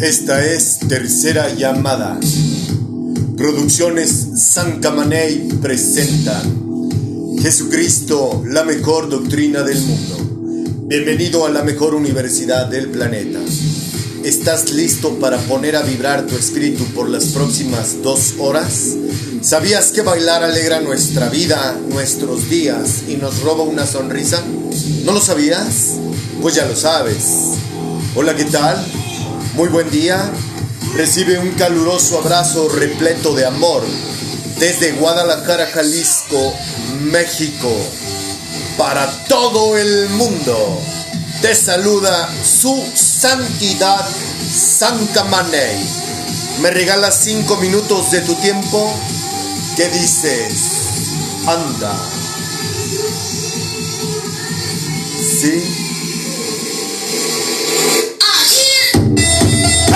Esta es Tercera Llamada. Producciones San Camaney presenta Jesucristo, la mejor doctrina del mundo. Bienvenido a la mejor universidad del planeta. ¿Estás listo para poner a vibrar tu espíritu por las próximas dos horas? ¿Sabías que bailar alegra nuestra vida, nuestros días y nos roba una sonrisa? ¿No lo sabías? Pues ya lo sabes. Hola, ¿qué tal? Muy buen día. Recibe un caluroso abrazo repleto de amor desde Guadalajara, Jalisco, México, para todo el mundo. Te saluda su santidad Santa Maney. ¿Me regalas cinco minutos de tu tiempo? ¿Qué dices? Anda. ¿Sí?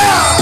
Padre,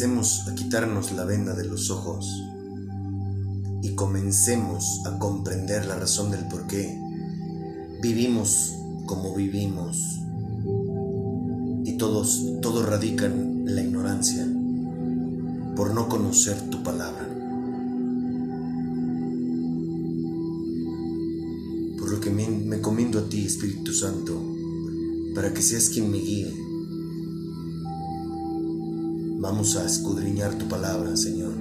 Empecemos a quitarnos la venda de los ojos y comencemos a comprender la razón del por qué vivimos como vivimos y todos todos radican en la ignorancia por no conocer tu palabra. Por lo que me, me a ti, Espíritu Santo, para que seas quien me guíe. Vamos a escudriñar tu palabra, Señor.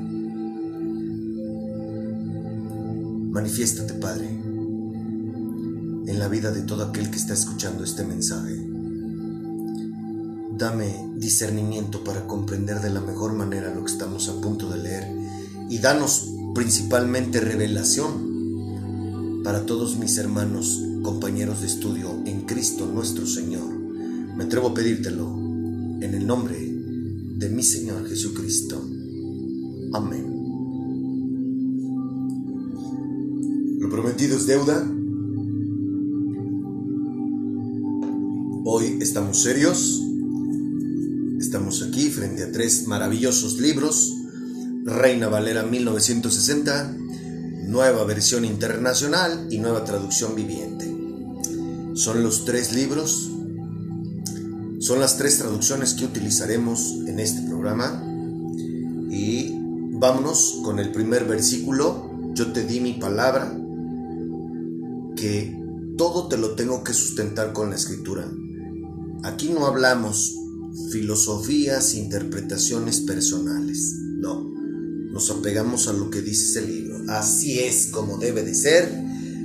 Manifiéstate, Padre, en la vida de todo aquel que está escuchando este mensaje. Dame discernimiento para comprender de la mejor manera lo que estamos a punto de leer y danos principalmente revelación para todos mis hermanos, compañeros de estudio en Cristo nuestro Señor. Me atrevo a pedírtelo en el nombre de mi Señor Jesucristo. Amén. prometido es deuda. Hoy estamos serios. Estamos aquí frente a tres maravillosos libros. Reina Valera 1960, nueva versión internacional y nueva traducción viviente. Son los tres libros, son las tres traducciones que utilizaremos en este programa. Y vámonos con el primer versículo. Yo te di mi palabra que todo te lo tengo que sustentar con la escritura. Aquí no hablamos filosofías, interpretaciones personales. No, nos apegamos a lo que dice ese libro. Así es como debe de ser.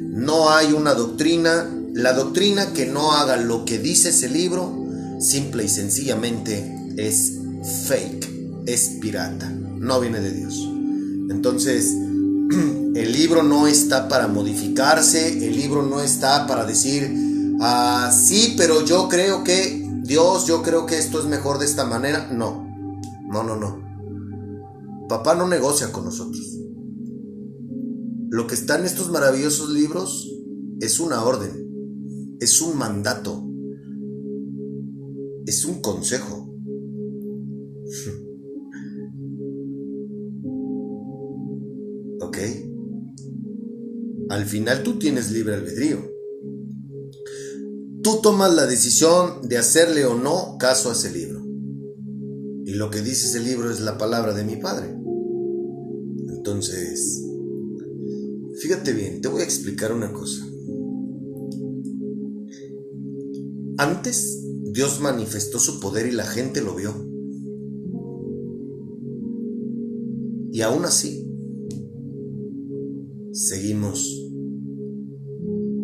No hay una doctrina. La doctrina que no haga lo que dice ese libro, simple y sencillamente es fake, es pirata, no viene de Dios. Entonces, el libro no está para modificarse, el libro no está para decir, ah, sí, pero yo creo que Dios, yo creo que esto es mejor de esta manera. No, no, no, no. Papá no negocia con nosotros. Lo que está en estos maravillosos libros es una orden, es un mandato, es un consejo. ¿Ok? Al final tú tienes libre albedrío. Tú tomas la decisión de hacerle o no caso a ese libro. Y lo que dice ese libro es la palabra de mi padre. Entonces, fíjate bien, te voy a explicar una cosa. Antes, Dios manifestó su poder y la gente lo vio. Y aún así, seguimos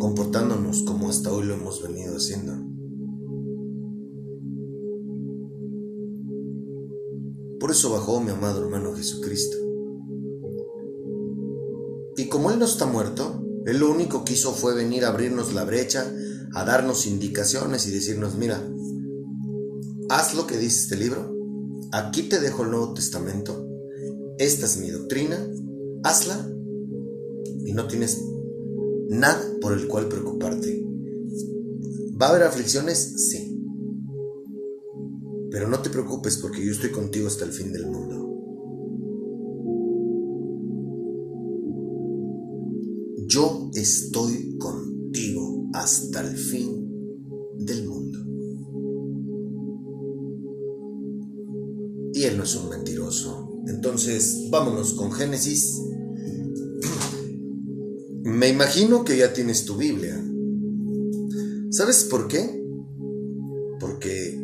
comportándonos como hasta hoy lo hemos venido haciendo. Por eso bajó mi amado hermano Jesucristo. Y como Él no está muerto, Él lo único que hizo fue venir a abrirnos la brecha, a darnos indicaciones y decirnos, mira, haz lo que dice este libro, aquí te dejo el Nuevo Testamento, esta es mi doctrina, hazla y no tienes nada por el cual preocuparte. ¿Va a haber aflicciones? Sí. Pero no te preocupes porque yo estoy contigo hasta el fin del mundo. Yo estoy contigo hasta el fin es un mentiroso. Entonces, vámonos con Génesis me imagino que ya tienes tu Biblia. ¿Sabes por qué? Porque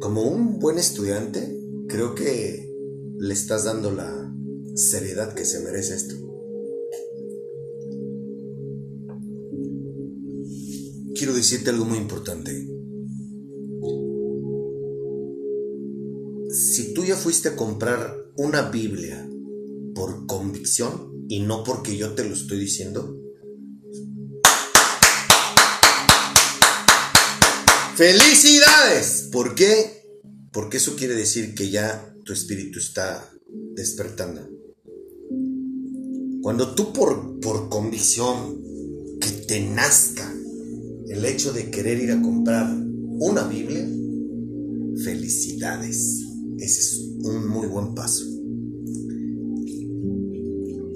como un buen estudiante, creo que le estás dando la seriedad que se merece esto. Quiero decirte algo muy importante. Ya fuiste a comprar una Biblia por convicción, y no porque yo te lo estoy diciendo? ¡Felicidades! ¿Por qué? Porque eso quiere decir que ya tu espíritu está despertando. Cuando tú por, por convicción que te nazca el hecho de querer ir a comprar una Biblia, felicidades. Ese es un muy buen paso.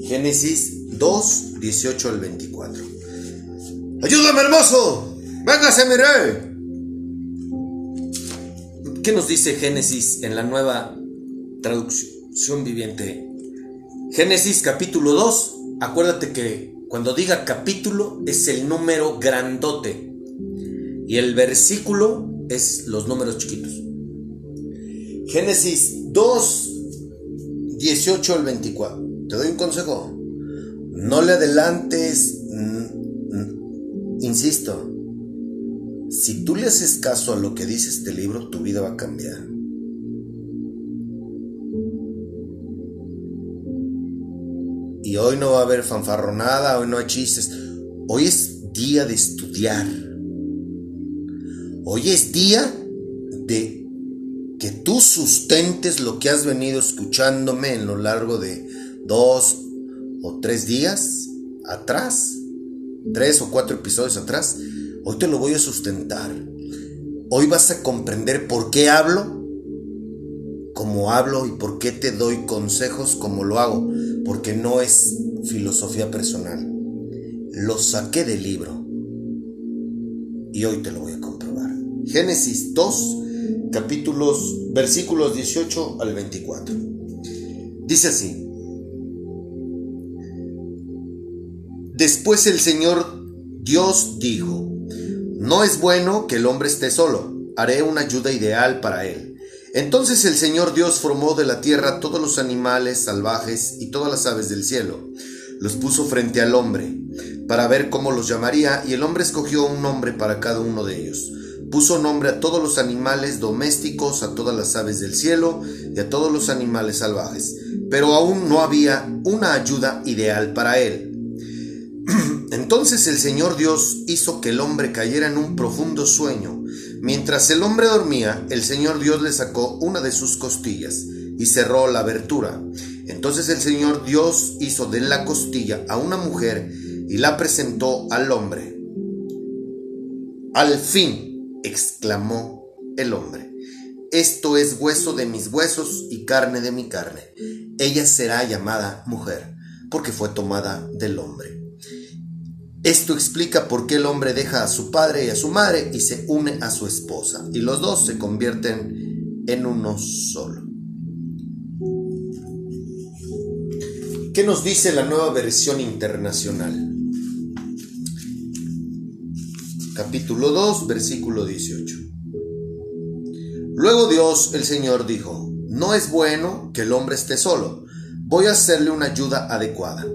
Génesis 2, 18 al 24. ¡Ayúdame, hermoso! ¡Véngase, mi rey! ¿Qué nos dice Génesis en la nueva traducción viviente? Génesis capítulo 2. Acuérdate que cuando diga capítulo es el número grandote y el versículo es los números chiquitos. Génesis 2, 18 al 24. Te doy un consejo. No le adelantes, insisto, si tú le haces caso a lo que dice este libro, tu vida va a cambiar. Y hoy no va a haber fanfarronada, hoy no hay chistes. Hoy es día de estudiar. Hoy es día sustentes lo que has venido escuchándome en lo largo de dos o tres días atrás, tres o cuatro episodios atrás Hoy te lo voy a sustentar. Hoy vas a comprender por qué hablo como hablo y por qué te doy consejos como lo hago. Porque no es filosofía personal. Lo saqué del libro. Y hoy te lo voy a comprobar. Génesis 2, capítulos, versículos 18 al 24. Dice así. Después el Señor Dios dijo, no es bueno que el hombre esté solo, haré una ayuda ideal para él. Entonces el Señor Dios formó de la tierra todos los animales salvajes y todas las aves del cielo. Los puso frente al hombre, para ver cómo los llamaría, y el hombre escogió un nombre para cada uno de ellos. Puso nombre a todos los animales domésticos, a todas las aves del cielo y a todos los animales salvajes. Pero aún no había una ayuda ideal para él. Entonces el Señor Dios hizo que el hombre cayera en un profundo sueño. Mientras el hombre dormía, el Señor Dios le sacó una de sus costillas y cerró la abertura. Entonces el Señor Dios hizo de la costilla a una mujer y la presentó al hombre. Al fin, exclamó el hombre, esto es hueso de mis huesos y carne de mi carne. Ella será llamada mujer, porque fue tomada del hombre. Esto explica por qué el hombre deja a su padre y a su madre y se une a su esposa, y los dos se convierten en uno solo. ¿Qué nos dice la nueva versión internacional? Capítulo 2, versículo 18. Luego Dios, el Señor, dijo, no es bueno que el hombre esté solo, voy a hacerle una ayuda adecuada.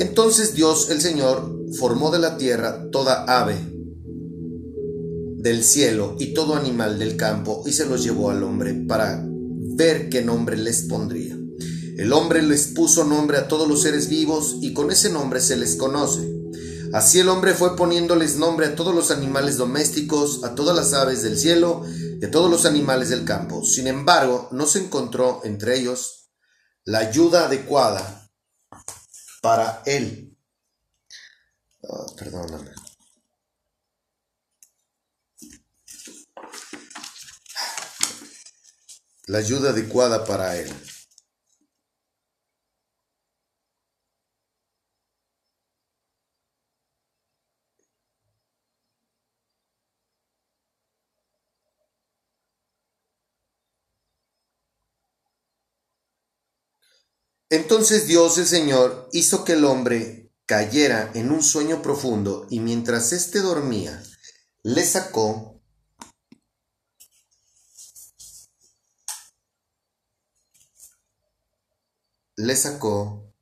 Entonces Dios, el Señor, formó de la tierra toda ave del cielo y todo animal del campo y se los llevó al hombre para ver qué nombre les pondría. El hombre les puso nombre a todos los seres vivos y con ese nombre se les conoce. Así el hombre fue poniéndoles nombre a todos los animales domésticos, a todas las aves del cielo y a todos los animales del campo. Sin embargo, no se encontró entre ellos la ayuda adecuada para él. Oh, perdóname. La ayuda adecuada para él. Entonces Dios el Señor hizo que el hombre cayera en un sueño profundo y mientras éste dormía, le sacó le sacó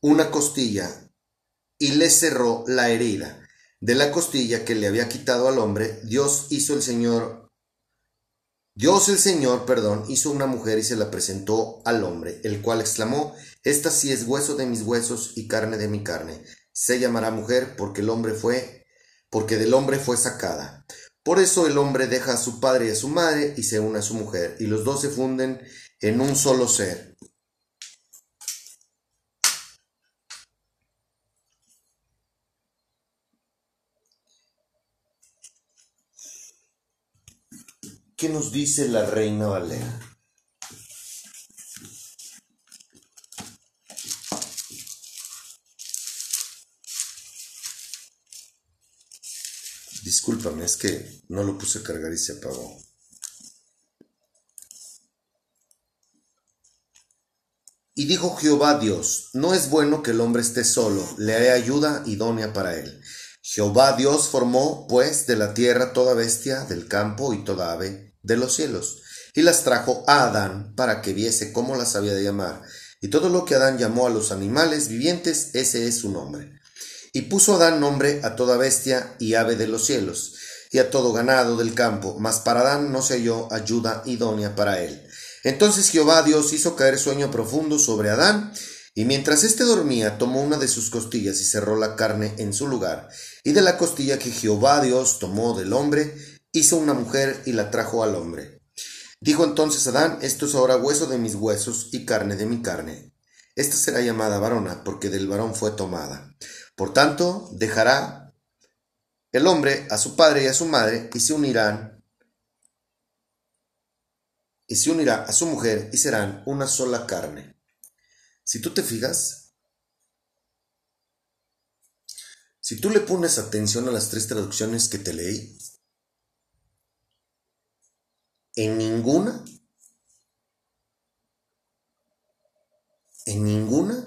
una costilla y le cerró la herida de la costilla que le había quitado al hombre. Dios hizo el Señor, Dios el Señor, perdón, hizo una mujer y se la presentó al hombre, el cual exclamó, Esta sí es hueso de mis huesos y carne de mi carne. Se llamará mujer porque el hombre fue, porque del hombre fue sacada. Por eso el hombre deja a su padre y a su madre y se une a su mujer, y los dos se funden en un solo ser. ¿Qué nos dice la reina Valera? Discúlpame, es que no lo puse a cargar y se apagó. Y dijo Jehová Dios, no es bueno que el hombre esté solo, le haré ayuda idónea para él. Jehová Dios formó, pues, de la tierra toda bestia del campo y toda ave de los cielos, y las trajo a Adán para que viese cómo las había de llamar. Y todo lo que Adán llamó a los animales vivientes, ese es su nombre. Y puso Adán nombre a toda bestia y ave de los cielos, y a todo ganado del campo, mas para Adán no se halló ayuda idónea para él. Entonces Jehová Dios hizo caer sueño profundo sobre Adán, y mientras éste dormía, tomó una de sus costillas y cerró la carne en su lugar, y de la costilla que Jehová Dios tomó del hombre, hizo una mujer y la trajo al hombre. Dijo entonces Adán, esto es ahora hueso de mis huesos y carne de mi carne. Esta será llamada varona, porque del varón fue tomada. Por tanto, dejará el hombre a su padre y a su madre y se unirán y se unirá a su mujer y serán una sola carne. Si tú te fijas, si tú le pones atención a las tres traducciones que te leí, en ninguna, en ninguna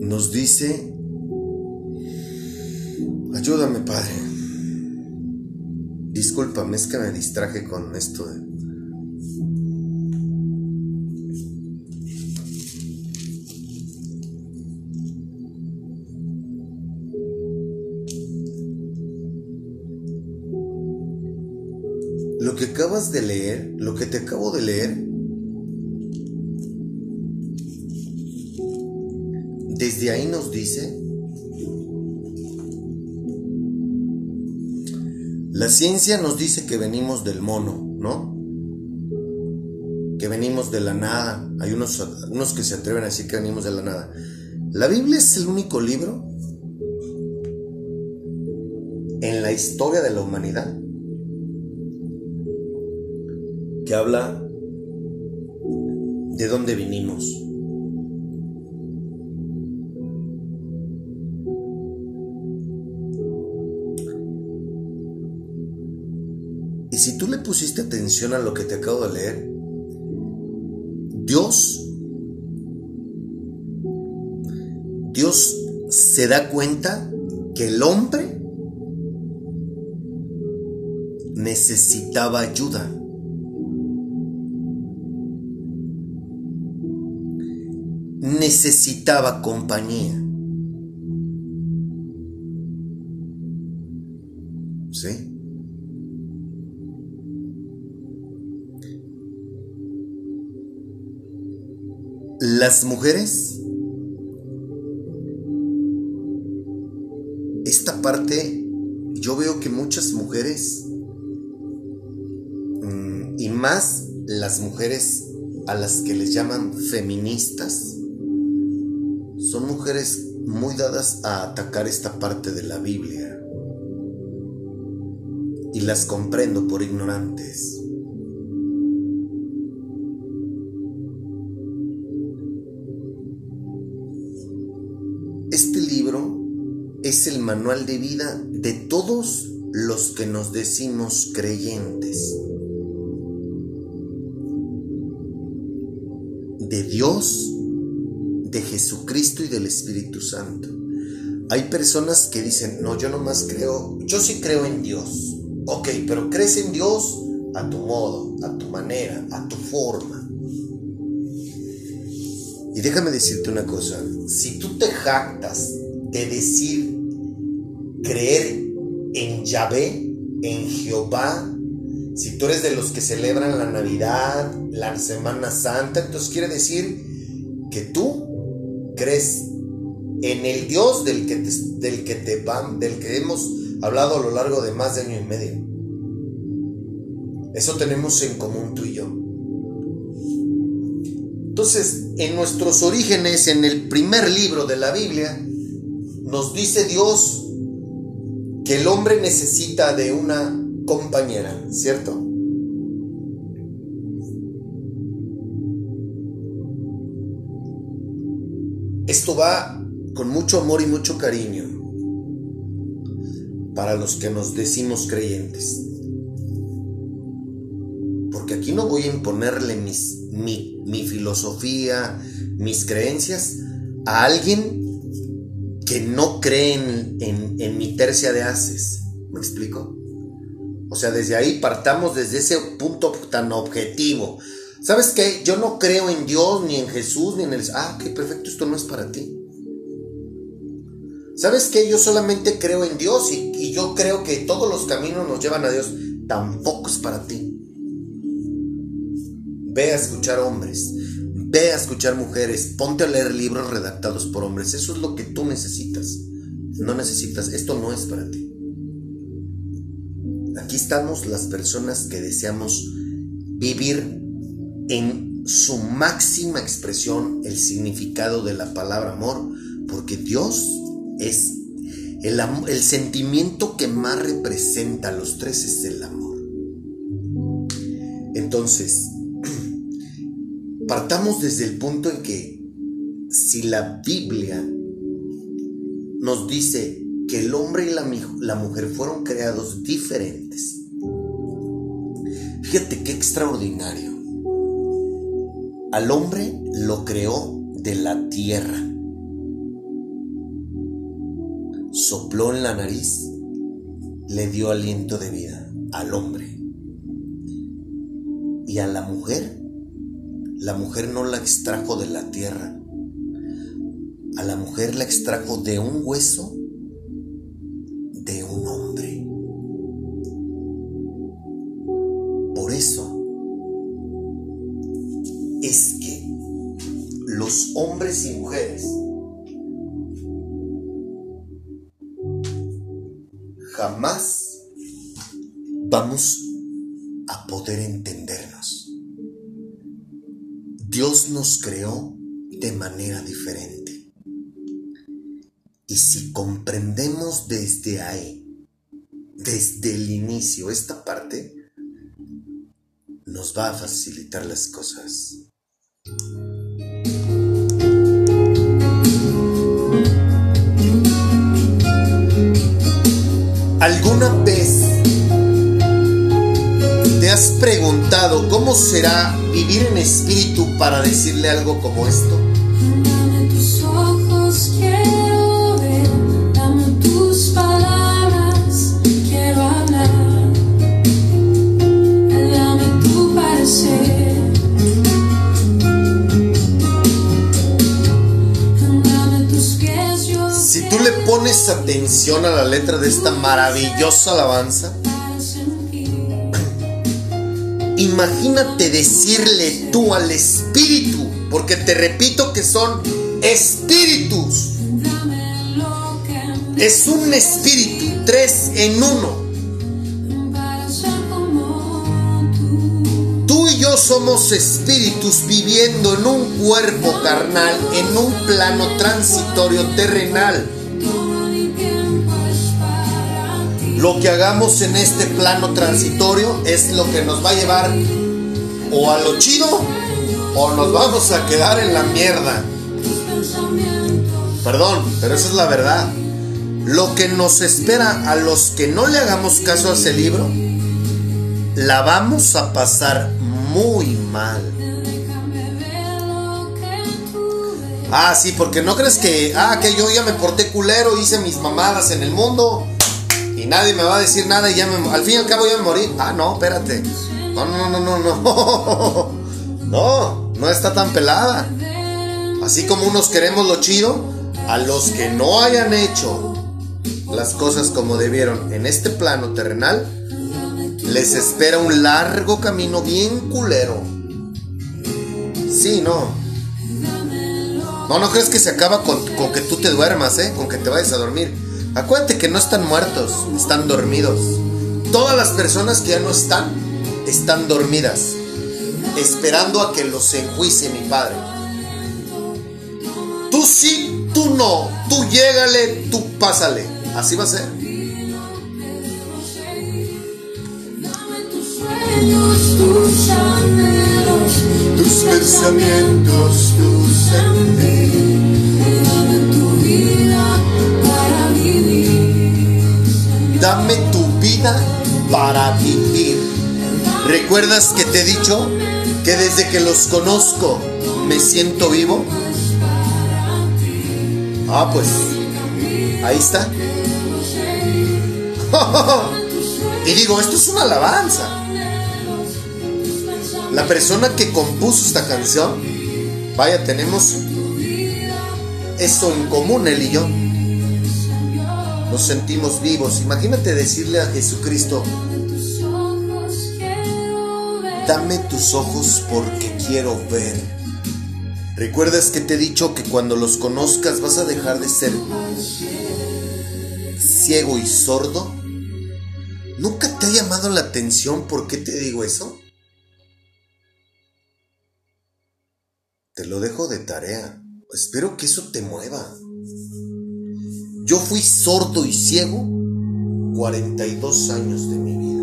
Nos dice, ayúdame Padre. Discúlpame, es que me distraje con esto de... Lo que acabas de leer, lo que te acabo de leer, desde ahí nos dice, la ciencia nos dice que venimos del mono, ¿no? Que venimos de la nada. Hay unos, unos que se atreven a decir que venimos de la nada. La Biblia es el único libro en la historia de la humanidad que habla de dónde vinimos. Pusiste atención a lo que te acabo de leer, Dios, Dios se da cuenta que el hombre necesitaba ayuda. necesitaba compañía. Las mujeres, esta parte, yo veo que muchas mujeres, mm, y más las mujeres a las que les llaman feministas, son mujeres muy dadas a atacar esta parte de la Biblia. Y las comprendo por ignorantes. Es el manual de vida de todos los que nos decimos creyentes. De Dios de Jesucristo y del Espíritu Santo. Hay personas que dicen, no, yo nomás creo, yo sí creo en Dios. Ok, pero crees en Dios a tu modo, a tu manera, a tu forma. Y déjame decirte una cosa, si tú te jactas de decir creer en Yahvé, en Jehová, si tú eres de los que celebran la Navidad, la Semana Santa, entonces quiere decir que tú crees en el Dios del que te, del que te van, del que hemos hablado a lo largo de más de año y medio. Eso tenemos en común tú y yo. Entonces, en nuestros orígenes, en el primer libro de la Biblia, nos dice Dios que el hombre necesita de una compañera, ¿cierto? Esto va con mucho amor y mucho cariño para los que nos decimos creyentes. Porque aquí no voy a imponerle mi, filosofía, mis creencias a alguien que no cree en, en mi tercia de haces. ¿Me explico? O sea, desde ahí partamos desde ese punto tan objetivo. ¿Sabes qué? Yo no creo en Dios, ni en Jesús, ni en el... Ah, qué perfecto, esto no es para ti. ¿Sabes qué? Yo solamente creo en Dios y, y yo creo que todos los caminos nos llevan a Dios. Tampoco es para ti. Ve a escuchar hombres, ve a escuchar mujeres, ponte a leer libros redactados por hombres. Eso es lo que tú necesitas. No necesitas, esto no es para ti. Aquí estamos las personas que deseamos vivir en su máxima expresión el significado de la palabra amor, porque Dios es el, el sentimiento que más representa a los tres es el amor. Entonces, partamos desde el punto en que si la Biblia nos dice que el hombre y la, mujer fueron creados diferentes, fíjate qué extraordinario. Al hombre lo creó de la tierra. Sopló en la nariz, le dio aliento de vida al hombre. Y a la mujer, la mujer no la extrajo de la tierra. A la mujer la extrajo de un hueso Nos creó de manera diferente. Y si comprendemos desde ahí, desde el inicio, esta parte, nos va a facilitar las cosas. Cómo será vivir en espíritu para decirle algo como esto? pones atención a la letra de esta maravillosa alabanza? Imagínate decirle tú al espíritu, porque te repito que son espíritus. Es un espíritu, tres en uno. Tú y yo somos espíritus viviendo en un cuerpo carnal, en un plano transitorio terrenal. Lo que hagamos en este plano transitorio es lo que nos va a llevar o a lo chido o nos vamos a quedar en la mierda. Perdón, pero esa es la verdad. Lo que nos espera a los que no le hagamos caso a ese libro, la vamos a pasar muy mal. Ah, sí, porque no crees que, ah, que yo ya me porté culero, hice mis mamadas en el mundo y nadie me va a decir nada y ya me, al fin y al cabo ya me morí. Ah, no, espérate. No, no, no, no, no. No, no está tan pelada. Así como unos queremos lo chido, a los que no hayan hecho las cosas como debieron en este plano terrenal, les espera un largo camino bien culero. Sí, no. No, no crees que se acaba con, con, que tú te duermas, ¿eh? Con que te vayas a dormir. Acuérdate que no están muertos, están dormidos. Todas las personas que ya no están, están dormidas, esperando a que los enjuicie mi Padre. Tú sí, tú no, tú llégale, tú pásale. Así va a ser. tus anhelos, tus pensamientos, Dame tu vida para vivir. ¿Recuerdas que te he dicho que desde que los conozco me siento vivo? Ah, pues ahí está. y digo, esto es una alabanza. La persona que compuso esta canción, vaya, tenemos eso en común, él y yo. Nos sentimos vivos. Imagínate decirle a Jesucristo, dame tus ojos porque quiero ver. ¿Recuerdas que te he dicho que cuando los conozcas vas a dejar de ser ciego y sordo? ¿Nunca te ha llamado la atención por qué te digo eso? Te lo dejo de tarea. Espero que eso te mueva. Yo fui sordo y ciego 42 años de mi vida.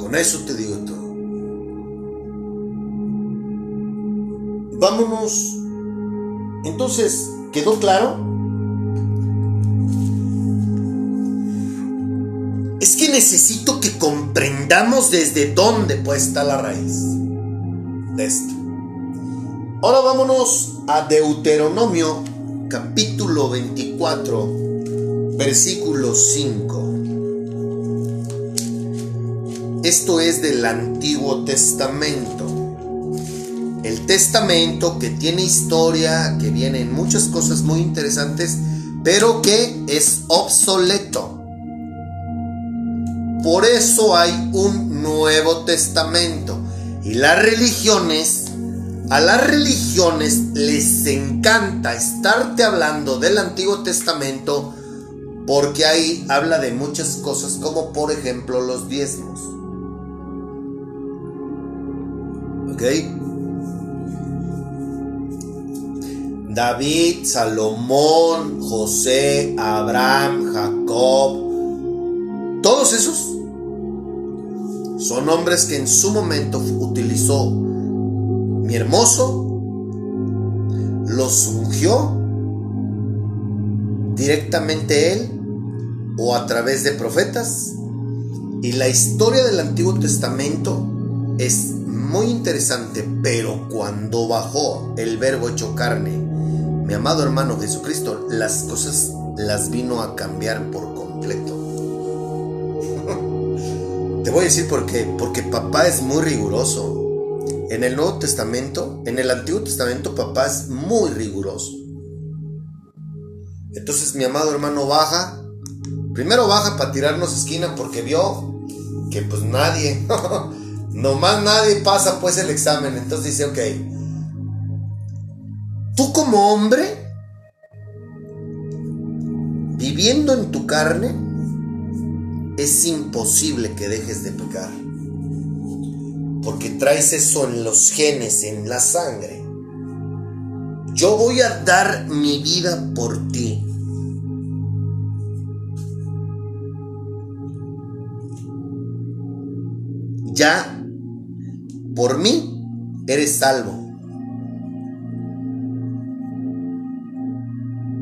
Con eso te digo todo. Vámonos. Entonces, ¿quedó claro? Es que necesito que comprendamos desde dónde puede estar la raíz de. Ahora vámonos a Deuteronomio capítulo 24, versículo 5. Esto es del Antiguo Testamento. El Testamento que tiene historia, que viene en muchas cosas muy interesantes, pero que es obsoleto. Por eso hay un Nuevo Testamento. Y las religiones, a las religiones les encanta estarte hablando del Antiguo Testamento porque ahí habla de muchas cosas como por ejemplo los diezmos. ¿Ok? David, Salomón, José, Abraham, Jacob, todos esos son hombres que en su momento utilizó mi hermoso, los ungió directamente él o a través de profetas. Y la historia del Antiguo Testamento es muy interesante, pero cuando bajó el verbo hecho carne, mi amado hermano Jesucristo, las cosas las vino a cambiar por completo. Te voy a decir por qué. Porque papá es muy riguroso. En el Nuevo Testamento, en el Antiguo Testamento, papá es muy riguroso. Entonces mi amado hermano baja. Primero baja para tirarnos esquina porque vio que pues nadie, nomás nadie pasa pues el examen. Entonces dice, ok, tú como hombre, viviendo en tu carne, es imposible que dejes de pecar. Porque traes eso en los genes, en la sangre. Yo voy a dar mi vida por ti. Ya, por mí, eres salvo.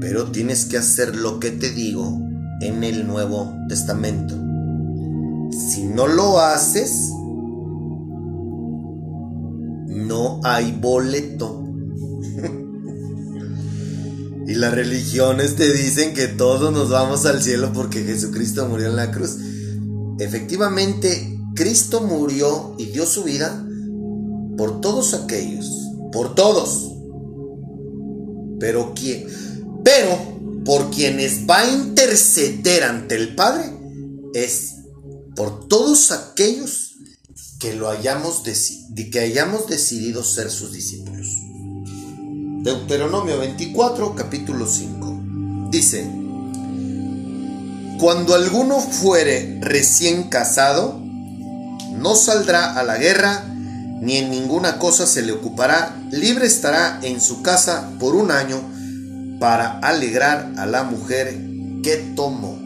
Pero tienes que hacer lo que te digo en el Nuevo Testamento. No lo haces, no hay boleto. Y las religiones te dicen que todos nos vamos al cielo porque Jesucristo murió en la cruz. Efectivamente, Cristo murió y dio su vida por todos aquellos, por todos. Pero quién, pero por quienes va a interceder ante el Padre es por todos aquellos que lo hayamos, que hayamos decidido ser sus discípulos. Deuteronomio 24, capítulo 5. Dice, cuando alguno fuere recién casado, no saldrá a la guerra, ni en ninguna cosa se le ocupará, libre estará en su casa por un año para alegrar a la mujer que tomó.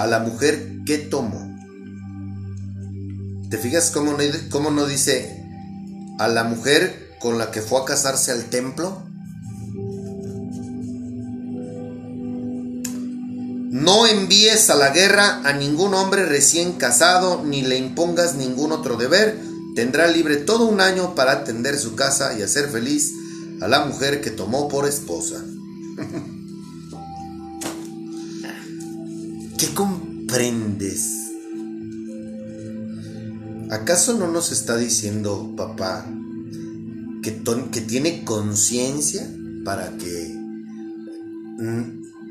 A la mujer que tomó. ¿Te fijas cómo no, cómo no dice a la mujer con la que fue a casarse al templo? No envíes a la guerra a ningún hombre recién casado, ni le impongas ningún otro deber. Tendrá libre todo un año para atender su casa y hacer feliz a la mujer que tomó por esposa. ¿Qué comprendes? ¿Acaso no nos está diciendo papá que, tiene conciencia para que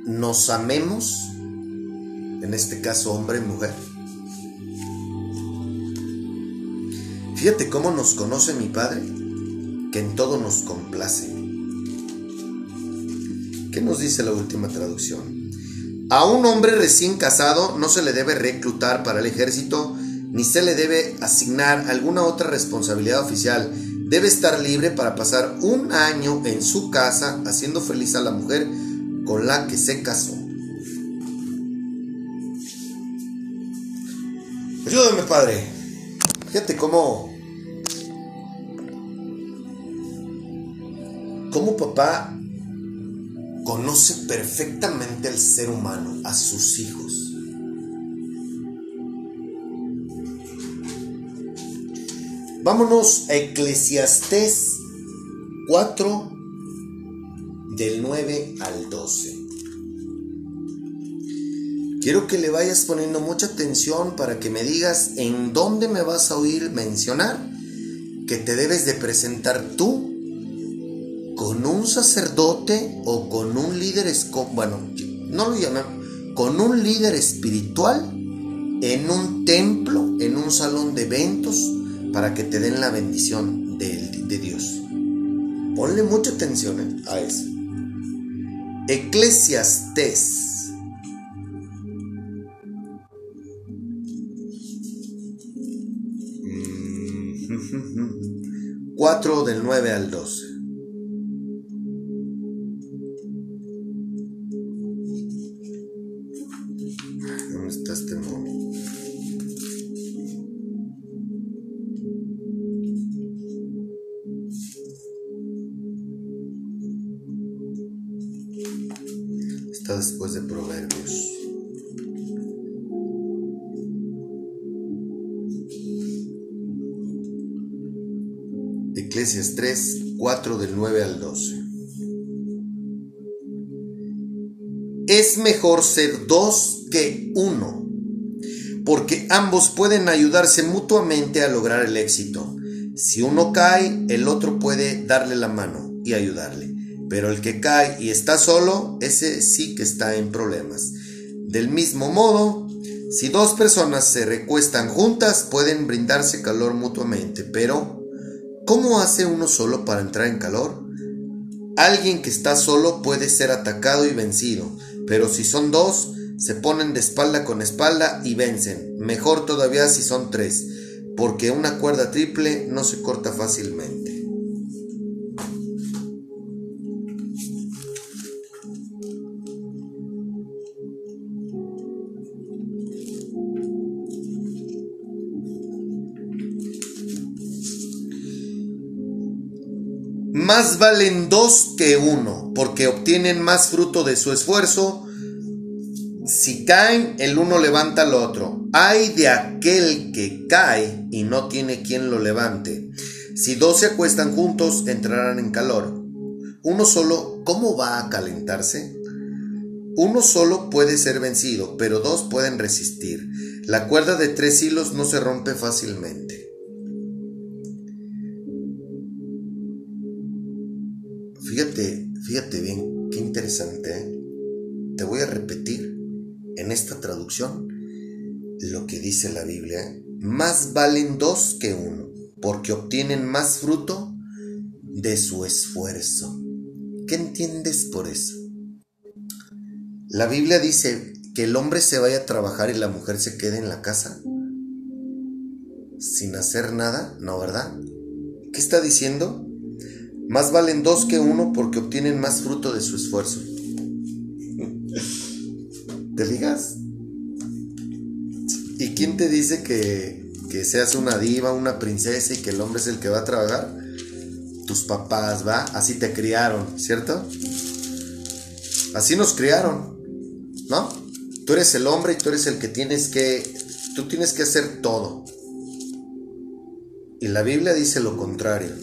nos amemos? En este caso, hombre y mujer. Fíjate cómo nos conoce mi padre, que en todo nos complace. ¿Qué nos dice la última traducción? A un hombre recién casado no se le debe reclutar para el ejército ni se le debe asignar alguna otra responsabilidad oficial. Debe estar libre para pasar un año en su casa haciendo feliz a la mujer con la que se casó. Ayúdame, padre. Fíjate cómo. Cómo papá conoce perfectamente al ser humano, a sus hijos. Vámonos a Eclesiastés 4 del 9 al 12. Quiero que le vayas poniendo mucha atención para que me digas en dónde me vas a oír mencionar que te debes de presentar tú con un sacerdote o con un líder, bueno, no lo llaman, con un líder espiritual en un templo, en un salón de eventos, para que te den la bendición de, de Dios. Ponle mucha atención eh, a eso. Eclesiastes. 4 mm, del 9 al 12. Después de Proverbios. Eclesias 3, 4 del 9 al 12. Es mejor ser dos que uno, porque ambos pueden ayudarse mutuamente a lograr el éxito. Si uno cae, el otro puede darle la mano y ayudarle. Pero el que cae y está solo, ese sí que está en problemas. Del mismo modo, si dos personas se recuestan juntas, pueden brindarse calor mutuamente. Pero, ¿cómo hace uno solo para entrar en calor? Alguien que está solo puede ser atacado y vencido, pero si son dos, se ponen de espalda con espalda y vencen. Mejor todavía si son tres, porque una cuerda triple no se corta fácilmente. Más valen dos que uno, porque obtienen más fruto de su esfuerzo. Si caen, el uno levanta al otro. Hay de aquel que cae y no tiene quien lo levante. Si dos se acuestan juntos, entrarán en calor. Uno solo, ¿cómo va a calentarse? Uno solo puede ser vencido, pero dos pueden resistir. La cuerda de tres hilos no se rompe fácilmente. Fíjate, fíjate bien, qué interesante. ¿eh? Te voy a repetir en esta traducción lo que dice la Biblia. Más valen dos que uno, porque obtienen más fruto de su esfuerzo. ¿Qué entiendes por eso? La Biblia dice que el hombre se vaya a trabajar y la mujer se quede en la casa sin hacer nada, ¿no, verdad? ¿Qué está diciendo? Más valen dos que uno porque obtienen más fruto de su esfuerzo. ¿Te digas? ¿Y quién te dice que, que seas una diva, una princesa y que el hombre es el que va a trabajar? Tus papás, ¿va? Así te criaron, ¿cierto? Así nos criaron, ¿no? Tú eres el hombre y tú eres el que tienes que, tú tienes que hacer todo. Y la Biblia dice lo contrario.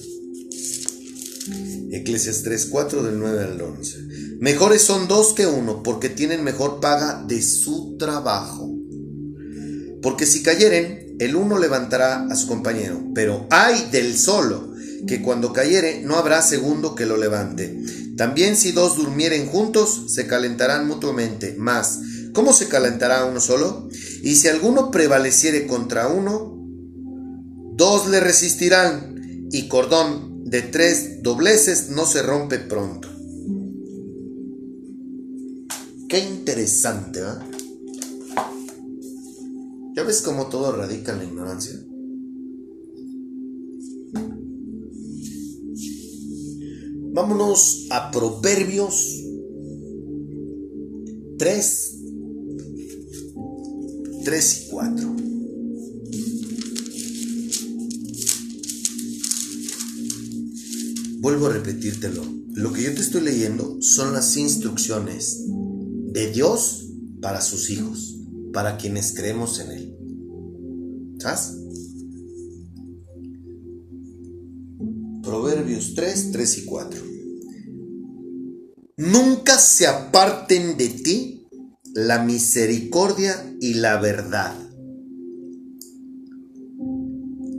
Eclesias 3:4 del 9 al 11. Mejores son dos que uno, porque tienen mejor paga de su trabajo. Porque si cayeren, el uno levantará a su compañero, pero hay del solo, que cuando cayere no habrá segundo que lo levante. También si dos durmieren juntos, se calentarán mutuamente. Más, ¿cómo se calentará uno solo? Y si alguno prevaleciere contra uno, dos le resistirán, y cordón de tres dobleces no se rompe pronto. Qué interesante, ¿verdad? ¿Ya ves cómo todo radica en la ignorancia? Vámonos a Proverbios 3, 3 y 4. Vuelvo a repetírtelo. Lo que yo te estoy leyendo son las instrucciones de Dios para sus hijos, para quienes creemos en Él. ¿Sabes? Proverbios 3, 3 y 4. Nunca se aparten de ti la misericordia y la verdad.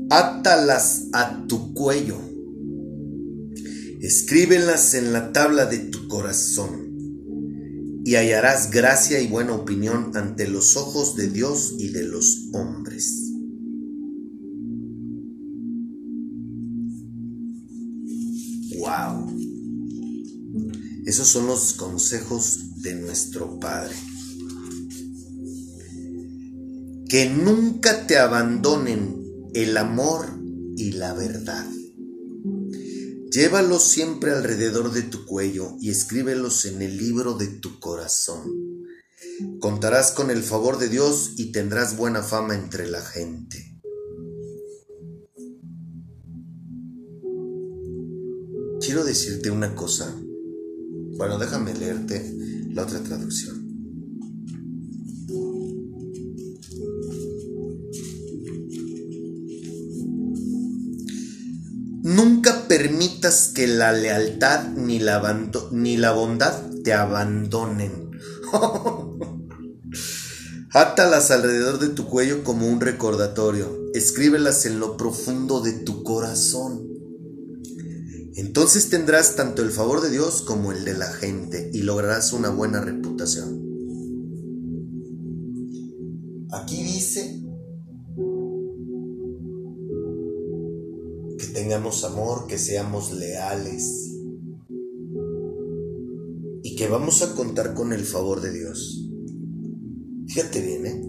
Átalas a tu cuello escríbelas en la tabla de tu corazón, y hallarás gracia y buena opinión ante los ojos de Dios y de los hombres. ¡Wow! Esos son los consejos de nuestro Padre. Que nunca te abandonen el amor y la verdad. Llévalos siempre alrededor de tu cuello y escríbelos en el libro de tu corazón. Contarás con el favor de Dios y tendrás buena fama entre la gente. Quiero decirte una cosa. Bueno, déjame leerte la otra traducción. Permitas que la lealtad ni la, ni la bondad te abandonen. Átalas alrededor de tu cuello como un recordatorio. Escríbelas en lo profundo de tu corazón. Entonces tendrás tanto el favor de Dios como el de la gente y lograrás una buena reputación. Aquí dice tengamos amor, que seamos leales y que vamos a contar con el favor de Dios. Fíjate bien, ¿eh?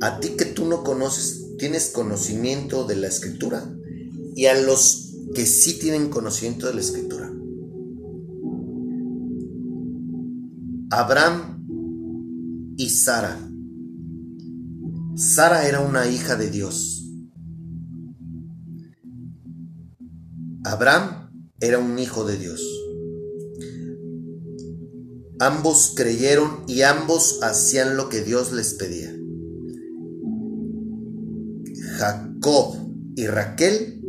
A ti que tú no conoces, tienes conocimiento de la escritura y a los que sí tienen conocimiento de la escritura. Abraham y Sara. Sara era una hija de Dios. Abraham era un hijo de Dios. Ambos creyeron y ambos hacían lo que Dios les pedía. Jacob y Raquel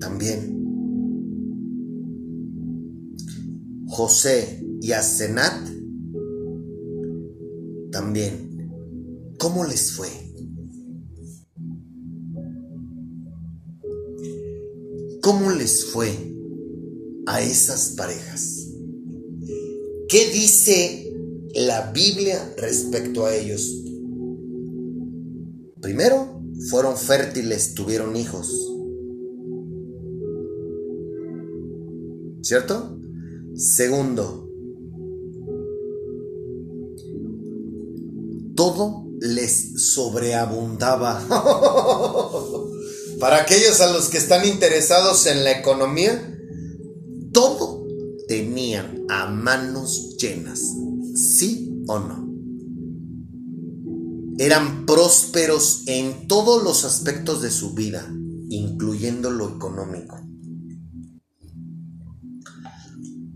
también. José y Asenat también. ¿Cómo les fue? ¿Cómo les fue a esas parejas? ¿Qué dice la Biblia respecto a ellos? Primero, fueron fértiles, tuvieron hijos. ¿Cierto? Segundo, todo les sobreabundaba. Para aquellos a los que están interesados en la economía, todo tenían a manos llenas, ¿sí o no? Eran prósperos en todos los aspectos de su vida, incluyendo lo económico.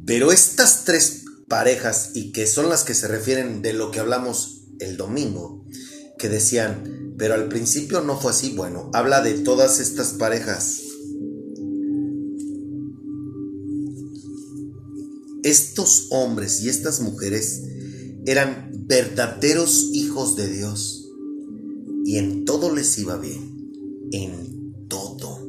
Pero estas tres parejas, y que son las que se refieren de lo que hablamos el domingo, que decían, pero al principio no fue así, bueno, habla de todas estas parejas. Estos hombres y estas mujeres eran verdaderos hijos de Dios y en todo les iba bien, en todo.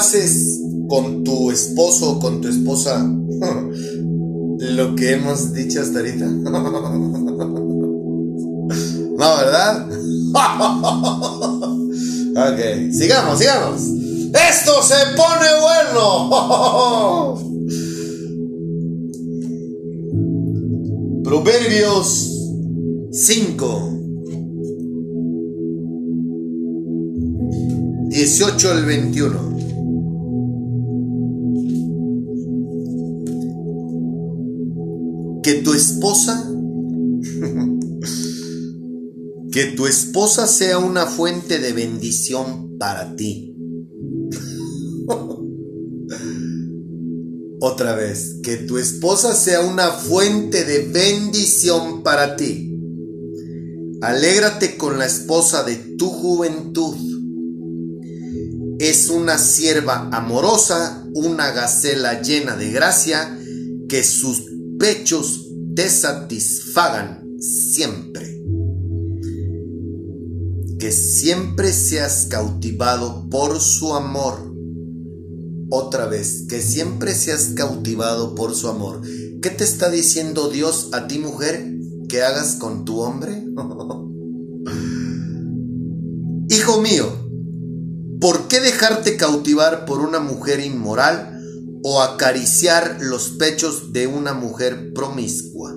Haces con tu esposo o con tu esposa lo que hemos dicho hasta ahorita? No, ¿verdad? ok, sigamos, sigamos. Esto se pone bueno. Proverbios 5. 18 al 21. Esposa que tu esposa sea una fuente de bendición para ti. Otra vez, que tu esposa sea una fuente de bendición para ti. Alégrate con la esposa de tu juventud. Es una sierva amorosa, una gacela llena de gracia, que sus pechos te satisfagan siempre que siempre seas cautivado por su amor. Otra vez, que siempre seas cautivado por su amor. ¿Qué te está diciendo Dios a ti mujer que hagas con tu hombre? Hijo mío, ¿por qué dejarte cautivar por una mujer inmoral o acariciar los pechos de una mujer promiscua?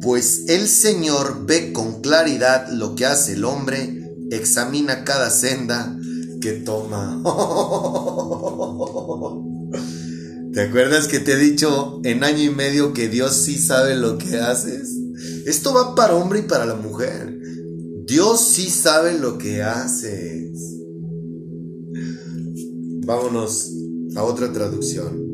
Pues el Señor ve con claridad lo que hace el hombre, examina cada senda que toma. ¿Te acuerdas que te he dicho en año y medio que Dios sí sabe lo que haces? Esto va para hombre y para la mujer. Dios sí sabe lo que haces. Vámonos otra traducción.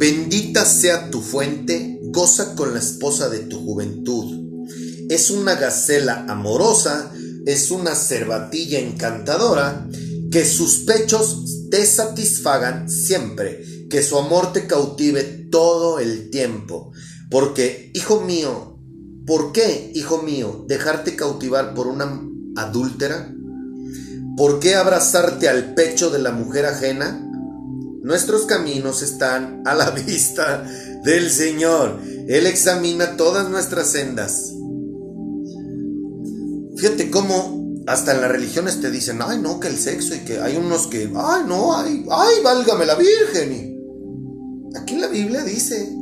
Bendita sea tu fuente, goza con la esposa de tu juventud. Es una gacela amorosa, es una cervatilla encantadora, que sus pechos te satisfagan siempre, que su amor te cautive todo el tiempo. Porque, hijo mío, ¿por qué, hijo mío, dejarte cautivar por una adúltera? ¿Por qué abrazarte al pecho de la mujer ajena? Nuestros caminos están a la vista del Señor. Él examina todas nuestras sendas. Fíjate cómo hasta en las religiones te dicen, ay no, que el sexo y que hay unos que, ay no, ay, ay, válgame la Virgen. aquí en la Biblia dice,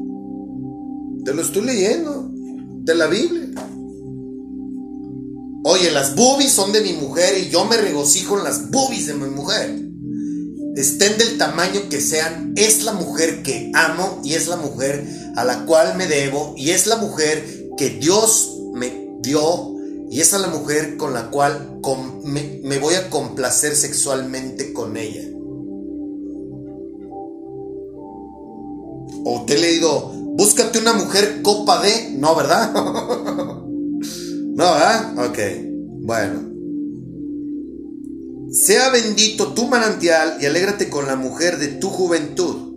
te lo estoy leyendo, de la Biblia. Oye, las boobies son de mi mujer y yo me regocijo en las boobies de mi mujer estén del tamaño que sean, es la mujer que amo y es la mujer a la cual me debo y es la mujer que Dios me dio y es la mujer con la cual me, me voy a complacer sexualmente con ella. O te he leído, búscate una mujer copa de... No, ¿verdad? no, ¿verdad? Ok, bueno. Sea bendito tu manantial y alégrate con la mujer de tu juventud,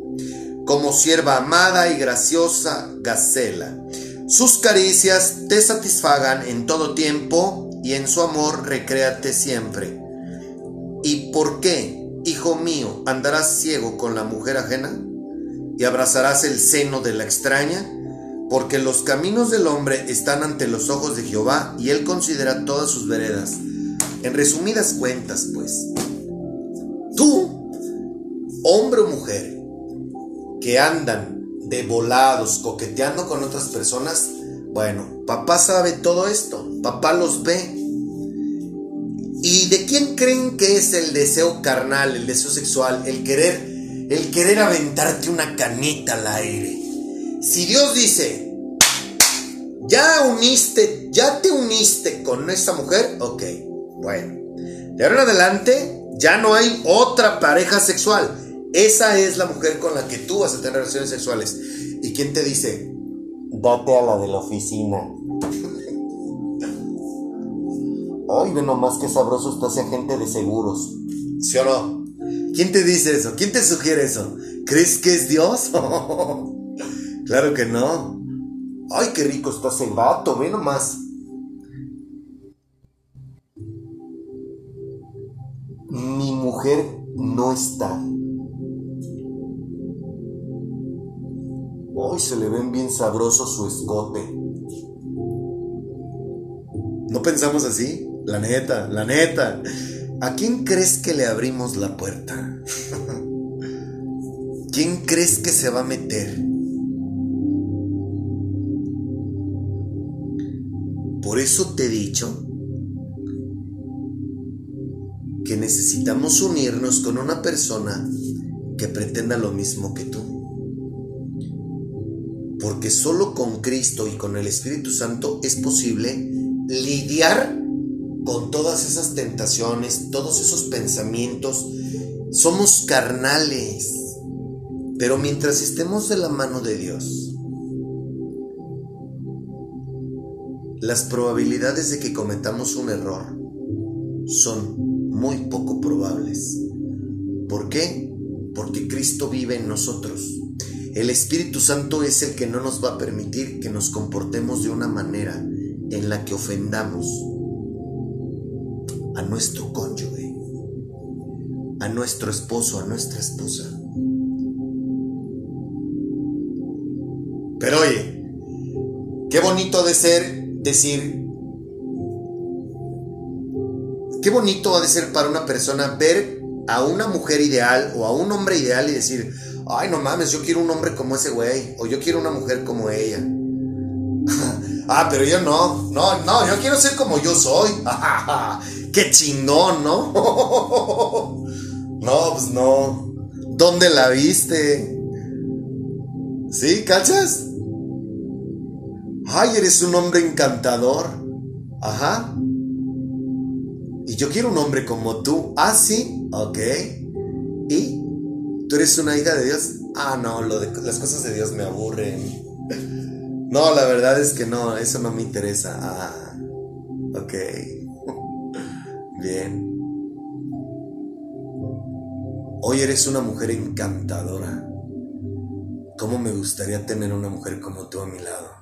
como sierva amada y graciosa Gacela. Sus caricias te satisfagan en todo tiempo y en su amor recréate siempre. ¿Y por qué, hijo mío, andarás ciego con la mujer ajena? ¿Y abrazarás el seno de la extraña? Porque los caminos del hombre están ante los ojos de Jehová y él considera todas sus veredas. En resumidas cuentas, pues, tú, hombre o mujer, que andan de volados, coqueteando con otras personas, bueno, papá sabe todo esto, papá los ve. ¿Y de quién creen que es el deseo carnal, el deseo sexual, el querer, el querer aventarte una canita al aire? Si Dios dice, ya uniste, ya te uniste con esa mujer, ok, bueno, de ahora en adelante ya no hay otra pareja sexual. Esa es la mujer con la que tú vas a tener relaciones sexuales. ¿Y quién te dice? Date a la de la oficina. Ay, ve nomás qué sabroso está ese agente de seguros. ¿Sí o no? ¿Quién te dice eso? ¿Quién te sugiere eso? ¿Crees que es Dios? claro que no. Ay, qué rico está ese vato, ve nomás. Mi mujer no está. Hoy se le ven bien sabroso su escote. ¿No pensamos así? La neta, la neta. ¿A quién crees que le abrimos la puerta? ¿Quién crees que se va a meter? Por eso te he dicho que necesitamos unirnos con una persona que pretenda lo mismo que tú. Porque solo con Cristo y con el Espíritu Santo es posible lidiar con todas esas tentaciones, todos esos pensamientos. Somos carnales, pero mientras estemos de la mano de Dios, las probabilidades de que cometamos un error son muy poco probables. ¿Por qué? Porque Cristo vive en nosotros. El Espíritu Santo es el que no nos va a permitir que nos comportemos de una manera en la que ofendamos a nuestro cónyuge, a nuestro esposo, a nuestra esposa. Pero oye, qué bonito de ser decir, qué bonito ha de ser para una persona ver a una mujer ideal o a un hombre ideal y decir, ay no mames, yo quiero un hombre como ese güey, o yo quiero una mujer como ella. ah, pero yo no, no, no, yo quiero ser como yo soy. qué chingón, ¿no? no, pues no. ¿Dónde la viste? ¿Sí? ¿Cachas? Ay, eres un hombre encantador. Ajá. Y yo quiero un hombre como tú. Ah, sí. Ok. ¿Y? ¿Tú eres una hija de Dios? Ah, no, las cosas de Dios me aburren. No, la verdad es que no, eso no me interesa. Ah, ok. Bien. Hoy eres una mujer encantadora. ¿Cómo me gustaría tener una mujer como tú a mi lado?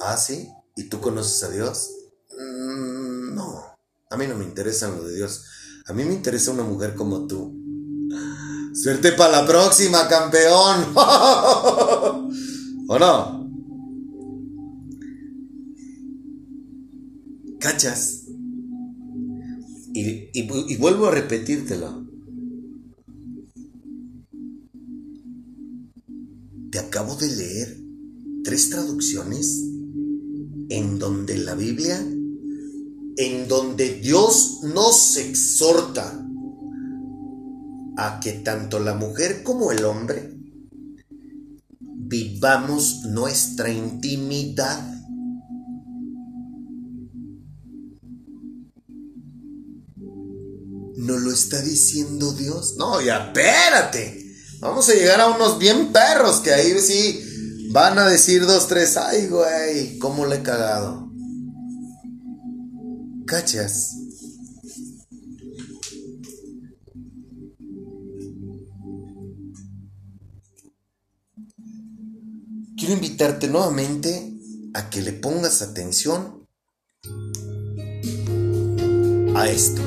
¿Ah, sí? ¿Y tú conoces a Dios? Mm, no, a mí no me interesa lo de Dios. A mí me interesa una mujer como tú. Suerte para la próxima, campeón. ¿O no? ¿Cachas? Y, y vuelvo a repetírtelo. Te acabo de leer tres traducciones en donde la Biblia, en donde Dios nos exhorta a que tanto la mujer como el hombre vivamos nuestra intimidad. ¿No lo está diciendo Dios? No, ya espérate. Vamos a llegar a unos bien perros que ahí sí van a decir dos, tres. Ay, güey, ¿cómo le he cagado? ¿Cachas? Quiero invitarte nuevamente a que le pongas atención a esto.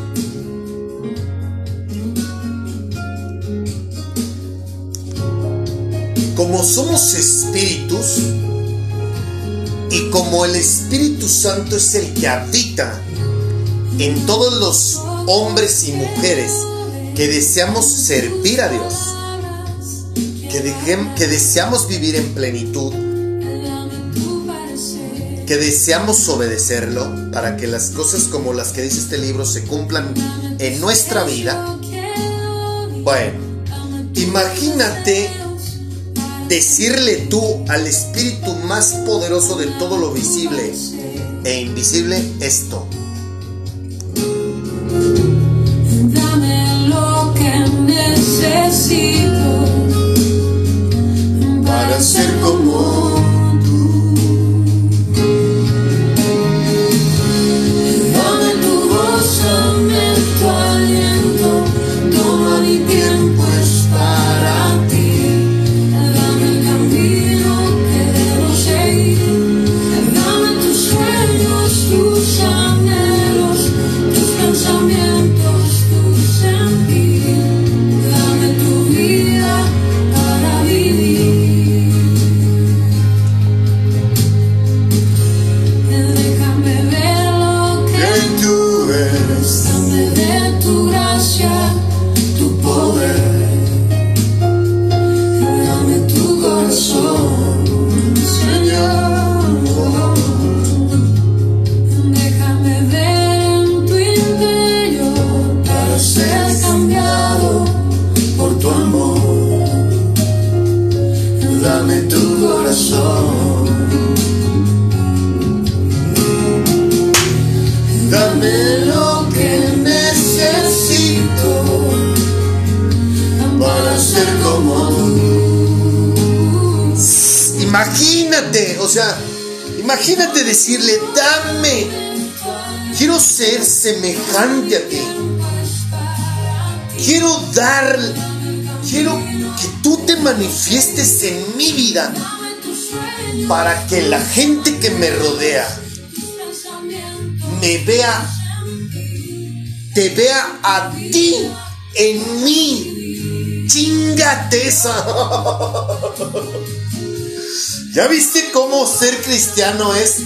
Como somos espíritus y como el Espíritu Santo es el que habita en todos los hombres y mujeres que deseamos servir a Dios, que, deseamos vivir en plenitud, que deseamos obedecerlo para que las cosas como las que dice este libro se cumplan en nuestra vida. Bueno, imagínate decirle tú al espíritu más poderoso de todo lo visible e invisible esto. Dame lo que necesito para ser la gente que me rodea me vea, te vea a ti en mí. Chingate. ¿Ya viste cómo ser cristiano es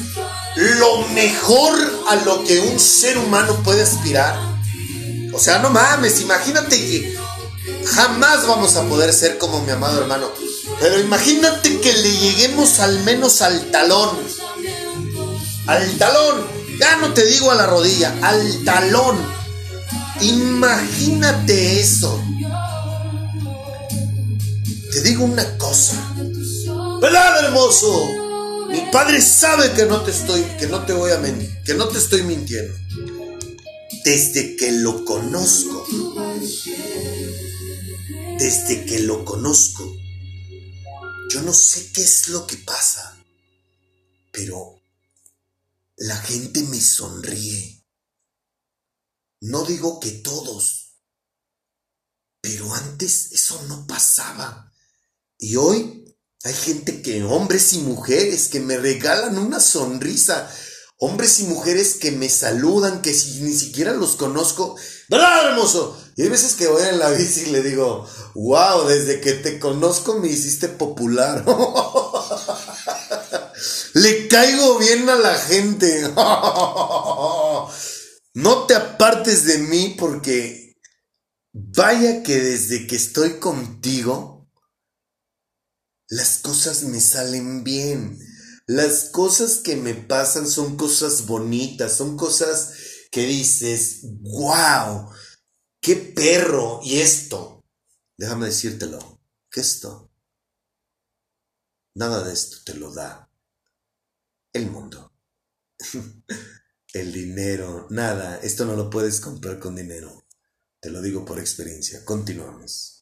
lo mejor a lo que un ser humano puede aspirar? O sea, no mames, imagínate que jamás vamos a poder ser como mi amado hermano. Pero imagínate que le lleguemos al menos al talón. Al talón. Ya no te digo a la rodilla, al talón. Imagínate eso. Te digo una cosa. ¿Verdad, hermoso? Mi padre sabe que no te estoy, que no te voy a mentir, que no te estoy mintiendo. Desde que lo conozco, desde que lo conozco, yo no sé qué es lo que pasa, pero la gente me sonríe. No digo que todos, pero antes eso no pasaba. Y hoy hay gente que, hombres y mujeres, que me regalan una sonrisa. Hombres y mujeres que me saludan, que si ni siquiera los conozco. ¿Verdad, hermoso? Y hay veces que voy en la bici y le digo, wow, desde que te conozco me hiciste popular. le caigo bien a la gente. no te apartes de mí porque vaya que desde que estoy contigo, las cosas me salen bien. Las cosas que me pasan son cosas bonitas, son cosas que dices, wow, qué perro. Y esto, déjame decírtelo, que esto, nada de esto te lo da el mundo. el dinero, nada, esto no lo puedes comprar con dinero. Te lo digo por experiencia. Continuamos.